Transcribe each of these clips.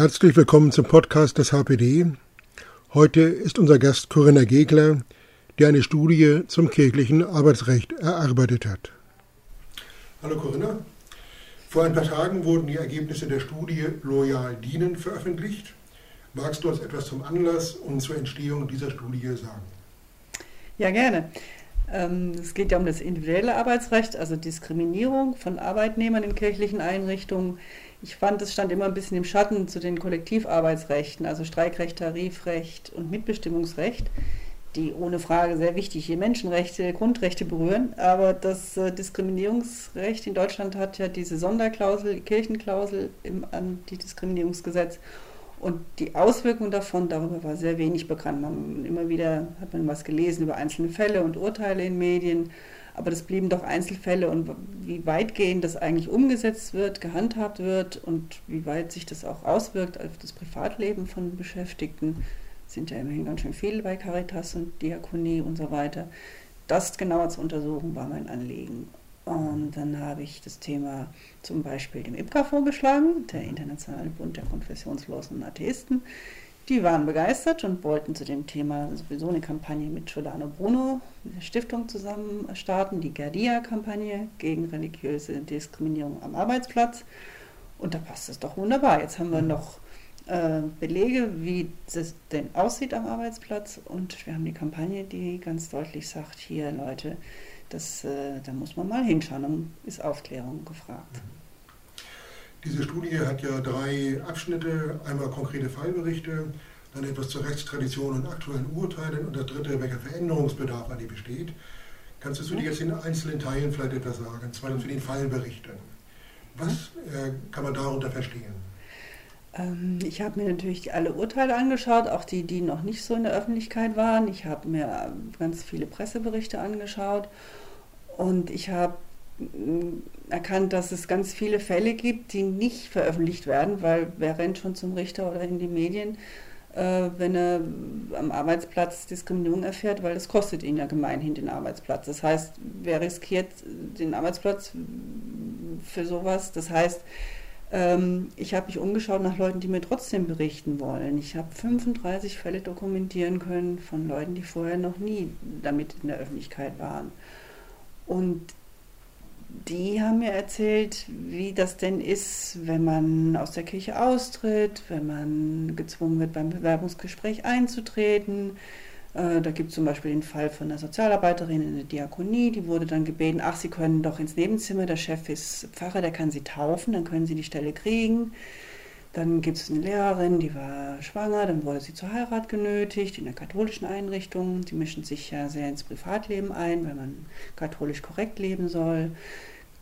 Herzlich willkommen zum Podcast des HPD. Heute ist unser Gast Corinna Gegler, die eine Studie zum kirchlichen Arbeitsrecht erarbeitet hat. Hallo Corinna. Vor ein paar Tagen wurden die Ergebnisse der Studie Loyal Dienen veröffentlicht. Magst du uns etwas zum Anlass und zur Entstehung dieser Studie sagen? Ja, gerne. Ähm, es geht ja um das individuelle Arbeitsrecht, also Diskriminierung von Arbeitnehmern in kirchlichen Einrichtungen. Ich fand, es stand immer ein bisschen im Schatten zu den Kollektivarbeitsrechten, also Streikrecht, Tarifrecht und Mitbestimmungsrecht, die ohne Frage sehr wichtige Menschenrechte, Grundrechte berühren. Aber das äh, Diskriminierungsrecht in Deutschland hat ja diese Sonderklausel, die Kirchenklausel im Antidiskriminierungsgesetz. Und die Auswirkungen davon, darüber war sehr wenig bekannt. Man, immer wieder hat man was gelesen über einzelne Fälle und Urteile in Medien, aber das blieben doch Einzelfälle und wie weitgehend das eigentlich umgesetzt wird, gehandhabt wird und wie weit sich das auch auswirkt auf das Privatleben von Beschäftigten, sind ja immerhin ganz schön viele bei Caritas und Diakonie und so weiter. Das genauer zu untersuchen war mein Anliegen. Und dann habe ich das Thema zum Beispiel dem IPCA vorgeschlagen, der Internationale Bund der Konfessionslosen Atheisten. Die waren begeistert und wollten zu dem Thema sowieso eine Kampagne mit Giordano Bruno, der Stiftung, zusammen starten, die Gardia-Kampagne gegen religiöse Diskriminierung am Arbeitsplatz. Und da passt es doch wunderbar. Jetzt haben wir noch äh, Belege, wie es denn aussieht am Arbeitsplatz. Und wir haben die Kampagne, die ganz deutlich sagt, hier Leute, das, äh, da muss man mal hinschauen, dann ist Aufklärung gefragt. Diese Studie hat ja drei Abschnitte, einmal konkrete Fallberichte, dann etwas zur Rechtstradition und aktuellen Urteilen und das dritte, welcher Veränderungsbedarf an die besteht. Kannst du zu dir jetzt in einzelnen Teilen vielleicht etwas sagen? Zweitens zu den Fallberichten. Was äh, kann man darunter verstehen? Ähm, ich habe mir natürlich alle Urteile angeschaut, auch die, die noch nicht so in der Öffentlichkeit waren. Ich habe mir ganz viele Presseberichte angeschaut und ich habe mm, erkannt, dass es ganz viele Fälle gibt, die nicht veröffentlicht werden, weil wer rennt schon zum Richter oder in die Medien, äh, wenn er am Arbeitsplatz Diskriminierung erfährt, weil das kostet ihn ja gemeinhin den Arbeitsplatz. Das heißt, wer riskiert den Arbeitsplatz für sowas? Das heißt, ähm, ich habe mich umgeschaut nach Leuten, die mir trotzdem berichten wollen. Ich habe 35 Fälle dokumentieren können von Leuten, die vorher noch nie damit in der Öffentlichkeit waren. Und die haben mir erzählt, wie das denn ist, wenn man aus der Kirche austritt, wenn man gezwungen wird, beim Bewerbungsgespräch einzutreten. Äh, da gibt es zum Beispiel den Fall von einer Sozialarbeiterin in der Diakonie, die wurde dann gebeten, ach, Sie können doch ins Nebenzimmer, der Chef ist Pfarrer, der kann Sie taufen, dann können Sie die Stelle kriegen. Dann gibt es eine Lehrerin, die war schwanger, dann wurde sie zur Heirat genötigt in der katholischen Einrichtung. Die mischen sich ja sehr ins Privatleben ein, weil man katholisch korrekt leben soll.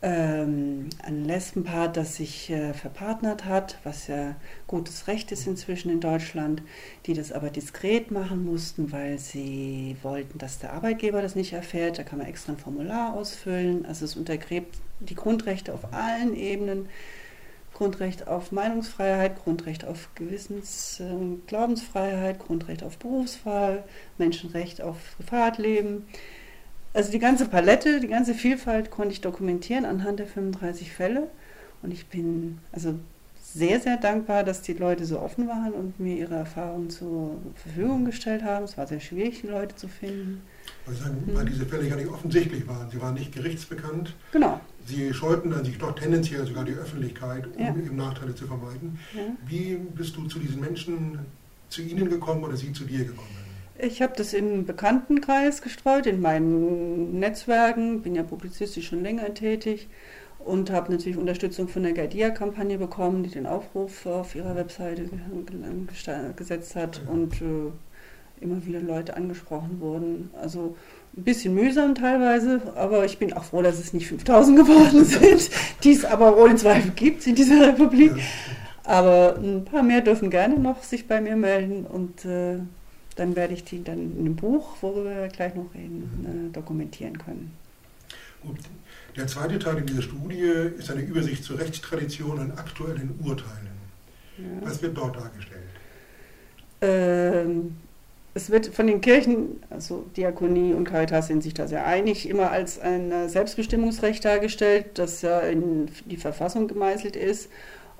Ähm, ein Lesbenpaar, das sich äh, verpartnert hat, was ja gutes Recht ist inzwischen in Deutschland, die das aber diskret machen mussten, weil sie wollten, dass der Arbeitgeber das nicht erfährt. Da kann man extra ein Formular ausfüllen. Also es untergräbt die Grundrechte auf allen Ebenen. Grundrecht auf Meinungsfreiheit, Grundrecht auf Gewissens- und äh, Glaubensfreiheit, Grundrecht auf Berufswahl, Menschenrecht auf Privatleben. Also die ganze Palette, die ganze Vielfalt konnte ich dokumentieren anhand der 35 Fälle. Und ich bin also sehr, sehr dankbar, dass die Leute so offen waren und mir ihre Erfahrungen zur Verfügung gestellt haben. Es war sehr schwierig, die Leute zu finden. Weil, sagen, weil diese Fälle ja nicht offensichtlich waren. Sie waren nicht gerichtsbekannt. Genau. Sie scheuten an sich doch tendenziell sogar die Öffentlichkeit, um ja. eben Nachteile zu vermeiden. Ja. Wie bist du zu diesen Menschen, zu ihnen gekommen oder sie zu dir gekommen? Ich habe das im Bekanntenkreis gestreut, in meinen Netzwerken, bin ja publizistisch schon länger tätig und habe natürlich Unterstützung von der Gaidia-Kampagne bekommen, die den Aufruf auf ihrer Webseite gesetzt hat und äh, immer wieder Leute angesprochen wurden. Also ein bisschen mühsam teilweise, aber ich bin auch froh, dass es nicht 5000 geworden sind, die es aber ohne Zweifel gibt in dieser Republik. Aber ein paar mehr dürfen gerne noch sich bei mir melden und äh, dann werde ich die dann in einem Buch, worüber wir gleich noch reden, äh, dokumentieren können. Gut. Der zweite Teil in dieser Studie ist eine Übersicht zur Rechtstradition und aktuellen Urteilen. Ja. Was wird dort dargestellt? Ähm, es wird von den Kirchen, also Diakonie und Caritas sind sich da sehr einig, immer als ein Selbstbestimmungsrecht dargestellt, das ja in die Verfassung gemeißelt ist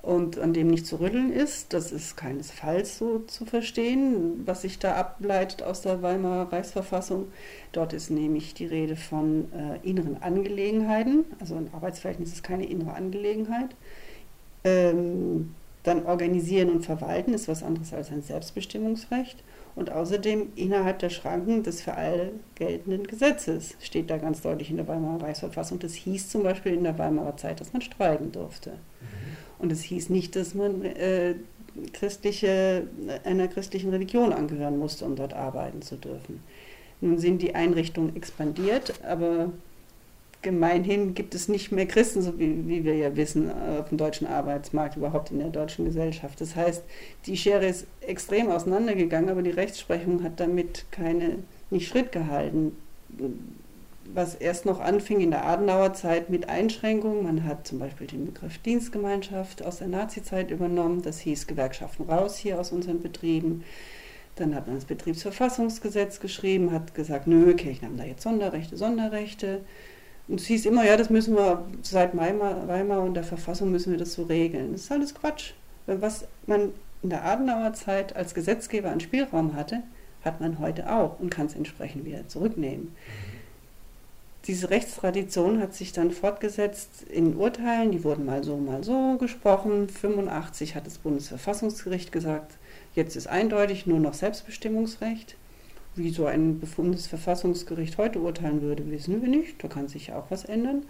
und an dem nicht zu rütteln ist. Das ist keinesfalls so zu verstehen, was sich da ableitet aus der Weimarer Reichsverfassung. Dort ist nämlich die Rede von äh, inneren Angelegenheiten. Also ein Arbeitsverhältnis ist keine innere Angelegenheit. Ähm, dann organisieren und verwalten ist was anderes als ein Selbstbestimmungsrecht. Und außerdem innerhalb der Schranken des für alle geltenden Gesetzes steht da ganz deutlich in der Weimarer Reichsverfassung. Das hieß zum Beispiel in der Weimarer Zeit, dass man streiken durfte. Mhm. Und es hieß nicht, dass man äh, christliche, einer christlichen Religion angehören musste, um dort arbeiten zu dürfen. Nun sind die Einrichtungen expandiert, aber gemeinhin gibt es nicht mehr Christen, so wie, wie, wir ja wissen, auf dem deutschen Arbeitsmarkt, überhaupt in der deutschen Gesellschaft. Das heißt, die Schere ist extrem auseinandergegangen, aber die Rechtsprechung hat damit keine, nicht Schritt gehalten was erst noch anfing in der Adenauer Zeit mit Einschränkungen. Man hat zum Beispiel den Begriff Dienstgemeinschaft aus der Nazizeit übernommen. Das hieß Gewerkschaften raus hier aus unseren Betrieben. Dann hat man das Betriebsverfassungsgesetz geschrieben, hat gesagt, nö, Kirchen haben da jetzt Sonderrechte, Sonderrechte. Und es hieß immer, ja, das müssen wir seit Weimar, Weimar und der Verfassung müssen wir das so regeln. Das ist alles Quatsch. Was man in der Adenauer Zeit als Gesetzgeber an Spielraum hatte, hat man heute auch und kann es entsprechend wieder zurücknehmen diese Rechtstradition hat sich dann fortgesetzt in Urteilen, die wurden mal so, mal so gesprochen. 85 hat das Bundesverfassungsgericht gesagt, jetzt ist eindeutig nur noch Selbstbestimmungsrecht. Wie so ein Bundesverfassungsgericht heute urteilen würde, wissen wir nicht. Da kann sich auch was ändern.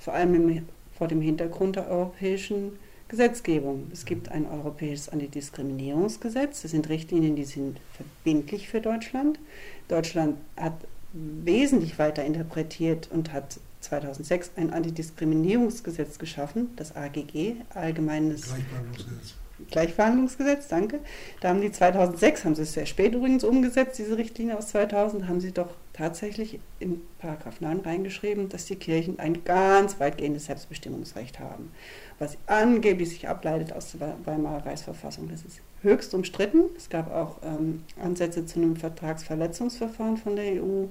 Vor allem im, vor dem Hintergrund der europäischen Gesetzgebung. Es gibt ein europäisches Antidiskriminierungsgesetz. Das sind Richtlinien, die sind verbindlich für Deutschland. Deutschland hat wesentlich weiter interpretiert und hat 2006 ein Antidiskriminierungsgesetz geschaffen, das AGG, Allgemeines Gleichbehandlungsgesetz. Gleichverhandlungsgesetz, danke. Da haben die 2006, haben sie es sehr spät übrigens umgesetzt, diese Richtlinie aus 2000, haben sie doch tatsächlich in Paragraph 9 reingeschrieben, dass die Kirchen ein ganz weitgehendes Selbstbestimmungsrecht haben, was angeblich sich ableitet aus der Weimarer Reichsverfassung. Das ist höchst umstritten. Es gab auch ähm, Ansätze zu einem Vertragsverletzungsverfahren von der EU.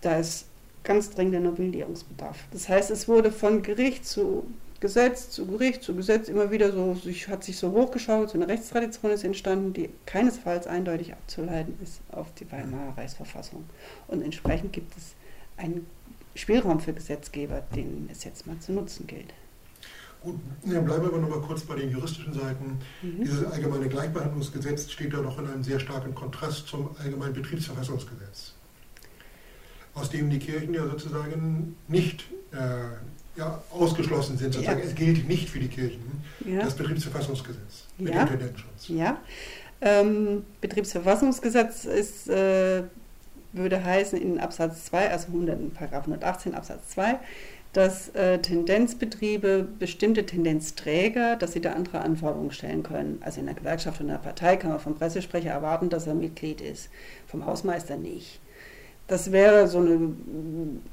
Da ist ganz dringender Novellierungsbedarf. Das heißt, es wurde von Gericht zu Gesetz zu Gericht zu Gesetz immer wieder so, hat sich so hochgeschaut, so eine Rechtstradition ist entstanden, die keinesfalls eindeutig abzuleiten ist auf die Weimarer Reichsverfassung. Und entsprechend gibt es einen Spielraum für Gesetzgeber, den es jetzt mal zu nutzen gilt. Gut, dann bleiben wir aber noch mal kurz bei den juristischen Seiten. Mhm. Dieses allgemeine Gleichbehandlungsgesetz steht ja noch in einem sehr starken Kontrast zum allgemeinen Betriebsverfassungsgesetz, aus dem die Kirchen ja sozusagen nicht äh, ja, ausgeschlossen sind. Sozusagen. Ja. Es gilt nicht für die Kirchen ja. das Betriebsverfassungsgesetz mit ja. dem Ja. Ähm, Betriebsverfassungsgesetz ist, äh, würde heißen in Absatz 2, also 100, Paragraph 118 Absatz 2, dass äh, Tendenzbetriebe, bestimmte Tendenzträger, dass sie da andere Anforderungen stellen können. Also in der Gewerkschaft oder in der Partei kann man vom Pressesprecher erwarten, dass er Mitglied ist, vom Hausmeister nicht. Das wäre so eine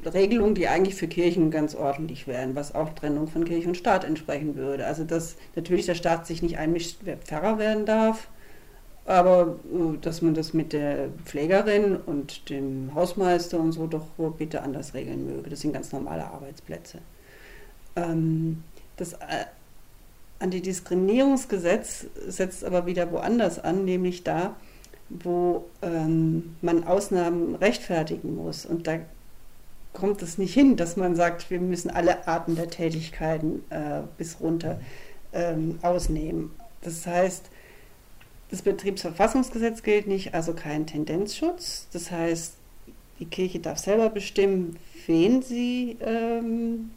Regelung, die eigentlich für Kirchen ganz ordentlich wäre, was auch Trennung von Kirche und Staat entsprechen würde. Also dass natürlich der Staat sich nicht einmischt, wer Pfarrer werden darf, aber äh, dass man das mit der Pflegerin und dem Hausmeister und so doch bitte anders regeln möge. Das sind ganz normale Arbeitsplätze. Ähm, das äh, Antidiskriminierungsgesetz setzt aber wieder woanders an, nämlich da, wo ähm, man Ausnahmen rechtfertigen muss. Und da kommt es nicht hin, dass man sagt, wir müssen alle Arten der Tätigkeiten äh, bis runter ähm, ausnehmen. Das heißt, das Betriebsverfassungsgesetz gilt nicht, also kein Tendenzschutz. Das heißt, die Kirche darf selber bestimmen, wen sie ähm,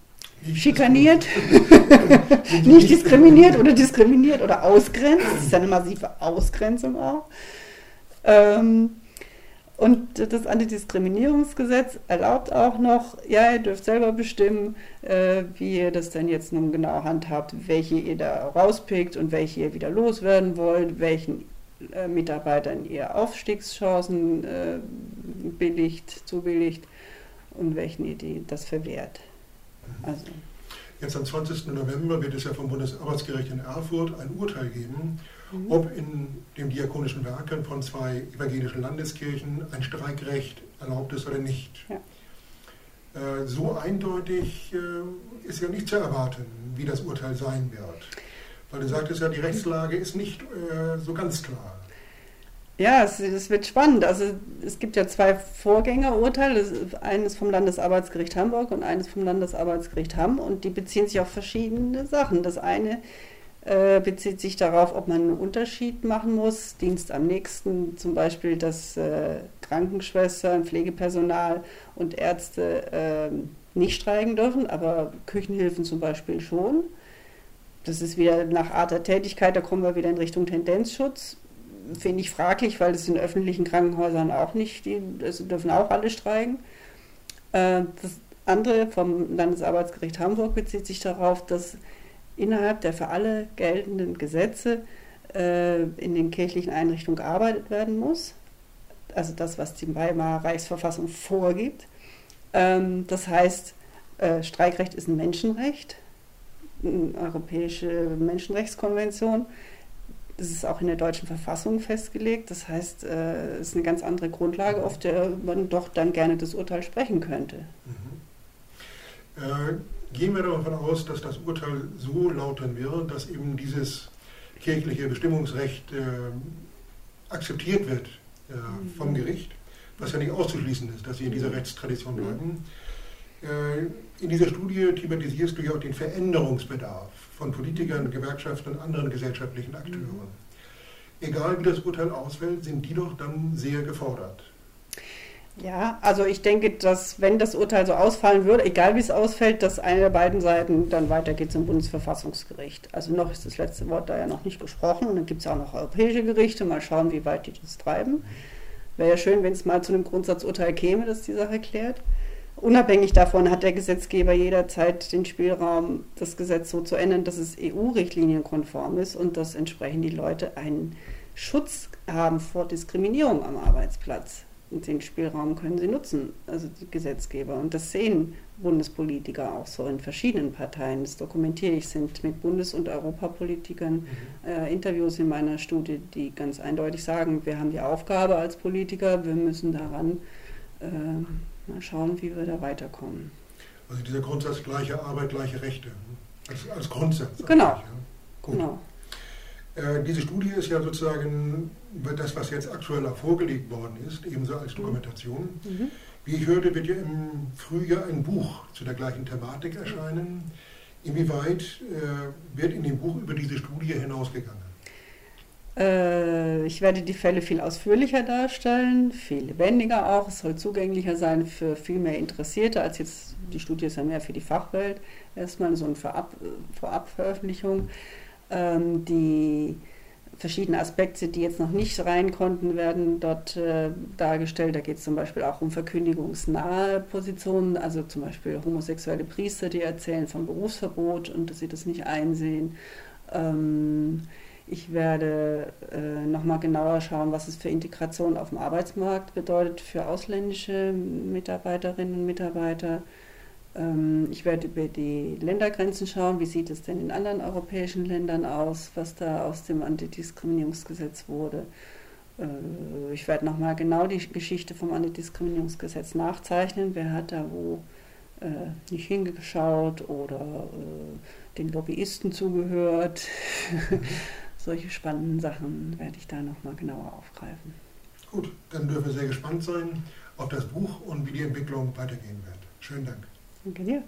schikaniert, nicht diskriminiert oder diskriminiert oder ausgrenzt. Das ist ja eine massive Ausgrenzung auch. Ähm, und das Antidiskriminierungsgesetz erlaubt auch noch, ja, ihr dürft selber bestimmen, äh, wie ihr das denn jetzt nun genau handhabt, welche ihr da rauspickt und welche ihr wieder loswerden wollt, welchen äh, Mitarbeitern ihr Aufstiegschancen äh, billigt, zubilligt und welchen ihr die, das verwehrt. Also. Jetzt am 20. November wird es ja vom Bundesarbeitsgericht in Erfurt ein Urteil geben mhm. ob in den diakonischen Werken von zwei evangelischen Landeskirchen ein Streikrecht erlaubt ist oder nicht. Ja. Äh, so eindeutig äh, ist ja nicht zu erwarten, wie das Urteil sein wird. Weil du sagtest ja, die Rechtslage ist nicht äh, so ganz klar. Ja, es, es, wird spannend. Also es gibt ja zwei Vorgängerurteile, eines vom Landesarbeitsgericht Hamburg und eines vom Landesarbeitsgericht Hamm und die beziehen sich auf verschiedene Sachen. Das eine äh, bezieht sich darauf, ob man einen Unterschied machen muss. Dienst am nächsten, zum Beispiel, dass äh, Krankenschwestern, Pflegepersonal und Ärzte äh, nicht streiken dürfen, aber Küchenhilfen zum Beispiel schon. Das ist wieder nach Art der Tätigkeit, da kommen wir wieder in Richtung Tendenzschutz. Finde ich fraglich, weil das in öffentlichen Krankenhäusern auch nicht, die also dürfen auch alle streiken. Äh, das andere vom Landesarbeitsgericht Hamburg bezieht sich darauf, dass innerhalb der für alle geltenden Gesetze äh, in den kirchlichen Einrichtungen gearbeitet werden muss. Also das, was die Weimarer Reichsverfassung vorgibt. Ähm, das heißt, äh, Streikrecht ist ein Menschenrecht Europäische Menschenrechtskonvention. Das ist auch in der deutschen Verfassung festgelegt. Das heißt, äh, es ist eine ganz andere Grundlage, auf der man doch dann gerne das Urteil sprechen könnte. Mhm. Gehen wir davon aus, dass das Urteil so lauten wird, dass eben dieses kirchliche Bestimmungsrecht äh, akzeptiert wird äh, mhm. vom Gericht, was ja nicht auszuschließen ist, dass sie in dieser Rechtstradition bleiben. Äh, in dieser Studie thematisierst du ja auch den Veränderungsbedarf von Politikern, Gewerkschaften und anderen gesellschaftlichen Akteuren. Mhm. Egal wie das Urteil ausfällt, sind die doch dann sehr gefordert. Ja, also ich denke, dass wenn das Urteil so ausfallen würde, egal wie es ausfällt, dass eine der beiden Seiten dann weitergeht zum Bundesverfassungsgericht. Also noch ist das letzte Wort da ja noch nicht gesprochen und dann gibt es auch noch europäische Gerichte, mal schauen, wie weit die das treiben. Wäre ja schön, wenn es mal zu einem Grundsatzurteil käme, das die Sache klärt. Unabhängig davon hat der Gesetzgeber jederzeit den Spielraum, das Gesetz so zu ändern, dass es EU-Richtlinienkonform ist und dass entsprechend die Leute einen Schutz haben vor Diskriminierung am Arbeitsplatz. Und den Spielraum können sie nutzen, also die Gesetzgeber. Und das sehen Bundespolitiker auch so in verschiedenen Parteien. Das dokumentiere ich, sind mit Bundes- und Europapolitikern mhm. äh, Interviews in meiner Studie, die ganz eindeutig sagen, wir haben die Aufgabe als Politiker, wir müssen daran äh, Mal schauen, wie wir da weiterkommen. Also dieser Grundsatz gleiche Arbeit, gleiche Rechte. Als, als Grundsatz. Genau. Ja. genau. Äh, diese Studie ist ja sozusagen das, was jetzt aktuell auch vorgelegt worden ist, ebenso als mhm. Dokumentation. Mhm. Wie ich hörte, wird ja im Frühjahr ein Buch zu der gleichen Thematik erscheinen. Inwieweit äh, wird in dem Buch über diese Studie hinausgegangen? Äh, ich werde die Fälle viel ausführlicher darstellen, viel lebendiger auch. Es soll zugänglicher sein für viel mehr Interessierte als jetzt, die Studie ist ja mehr für die Fachwelt. Erstmal so eine Vorab, Vorabveröffentlichung. Ähm, die verschiedenen Aspekte, die jetzt noch nicht rein konnten, werden dort äh, dargestellt. Da geht es zum Beispiel auch um verkündigungsnahe Positionen, also zum Beispiel homosexuelle Priester, die erzählen vom Berufsverbot und dass sie das nicht einsehen. Ähm, ich werde äh, nochmal genauer schauen, was es für Integration auf dem Arbeitsmarkt bedeutet für ausländische Mitarbeiterinnen und Mitarbeiter. Ähm, ich werde über die Ländergrenzen schauen, wie sieht es denn in anderen europäischen Ländern aus, was da aus dem Antidiskriminierungsgesetz wurde. Äh, ich werde nochmal genau die Geschichte vom Antidiskriminierungsgesetz nachzeichnen, wer hat da wo äh, nicht hingeschaut oder äh, den Lobbyisten zugehört. solche spannenden Sachen werde ich da nochmal genauer aufgreifen. Gut, dann dürfen wir sehr gespannt sein auf das Buch und wie die Entwicklung weitergehen wird. Schönen Dank. Danke dir.